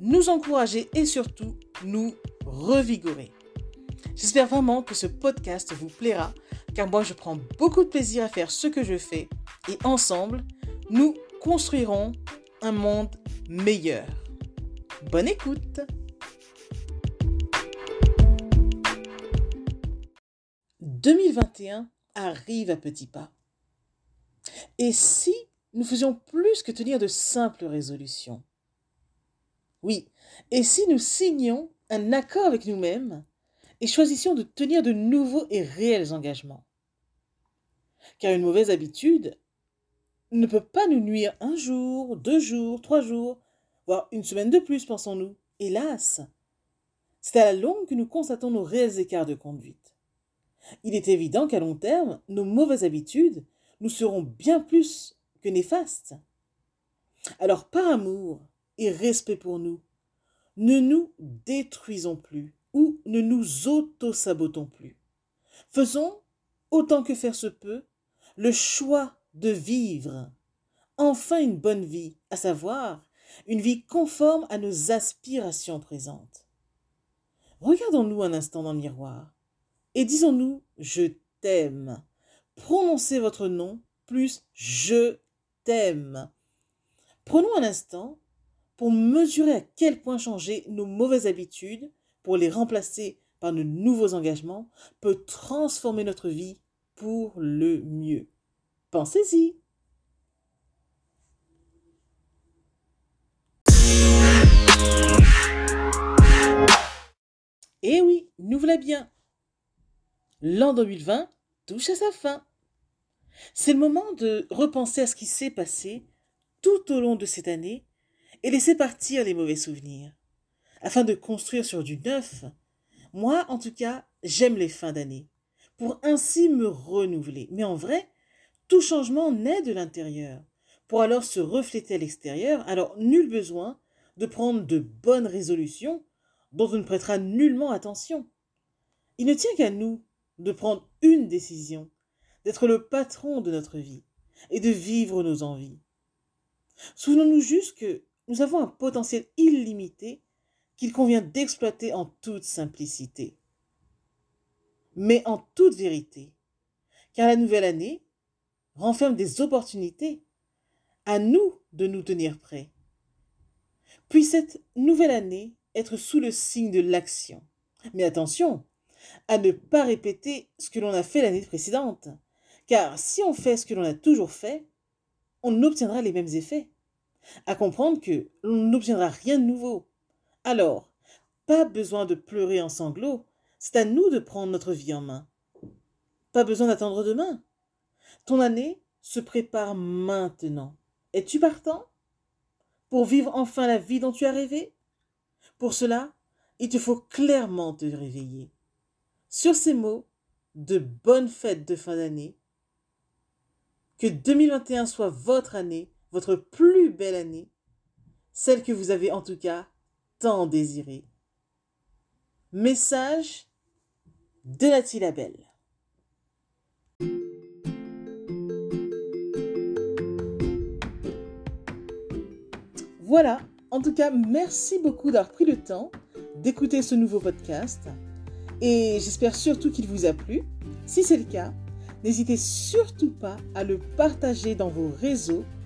nous encourager et surtout nous revigorer. J'espère vraiment que ce podcast vous plaira car moi je prends beaucoup de plaisir à faire ce que je fais et ensemble, nous construirons un monde meilleur. Bonne écoute 2021 arrive à petits pas. Et si nous faisions plus que tenir de simples résolutions? Oui, et si nous signions un accord avec nous-mêmes et choisissions de tenir de nouveaux et réels engagements? Car une mauvaise habitude ne peut pas nous nuire un jour, deux jours, trois jours, voire une semaine de plus, pensons-nous. Hélas, c'est à la longue que nous constatons nos réels écarts de conduite. Il est évident qu'à long terme, nos mauvaises habitudes nous seront bien plus que néfastes. Alors par amour et respect pour nous, ne nous détruisons plus ou ne nous auto-sabotons plus. Faisons, autant que faire se peut, le choix de vivre enfin une bonne vie, à savoir une vie conforme à nos aspirations présentes. Regardons-nous un instant dans le miroir et disons-nous je t'aime. Prononcez votre nom plus je t'aime. Prenons un instant pour mesurer à quel point changer nos mauvaises habitudes pour les remplacer par de nouveaux engagements peut transformer notre vie pour le mieux. Pensez-y. Eh oui, nous voilà bien. L'an 2020 touche à sa fin. C'est le moment de repenser à ce qui s'est passé tout au long de cette année et laisser partir les mauvais souvenirs, afin de construire sur du neuf. Moi, en tout cas, j'aime les fins d'année, pour ainsi me renouveler. Mais en vrai, tout changement naît de l'intérieur, pour alors se refléter à l'extérieur, alors nul besoin de prendre de bonnes résolutions dont on ne prêtera nullement attention. Il ne tient qu'à nous de prendre une décision, d'être le patron de notre vie et de vivre nos envies. Souvenons-nous juste que nous avons un potentiel illimité qu'il convient d'exploiter en toute simplicité. Mais en toute vérité, car la nouvelle année renferme des opportunités. À nous de nous tenir prêts. Puis cette nouvelle année être sous le signe de l'action. Mais attention à ne pas répéter ce que l'on a fait l'année précédente, car si on fait ce que l'on a toujours fait, on obtiendra les mêmes effets. À comprendre que l'on n'obtiendra rien de nouveau. Alors, pas besoin de pleurer en sanglots, c'est à nous de prendre notre vie en main. Pas besoin d'attendre demain. Ton année se prépare maintenant. Es-tu partant? Pour vivre enfin la vie dont tu as rêvé? Pour cela, il te faut clairement te réveiller. Sur ces mots, de bonnes fêtes de fin d'année. Que 2021 soit votre année, votre plus belle année, celle que vous avez en tout cas tant désirée. Message de Nathalie Labelle. Voilà, en tout cas, merci beaucoup d'avoir pris le temps d'écouter ce nouveau podcast et j'espère surtout qu'il vous a plu. Si c'est le cas, n'hésitez surtout pas à le partager dans vos réseaux,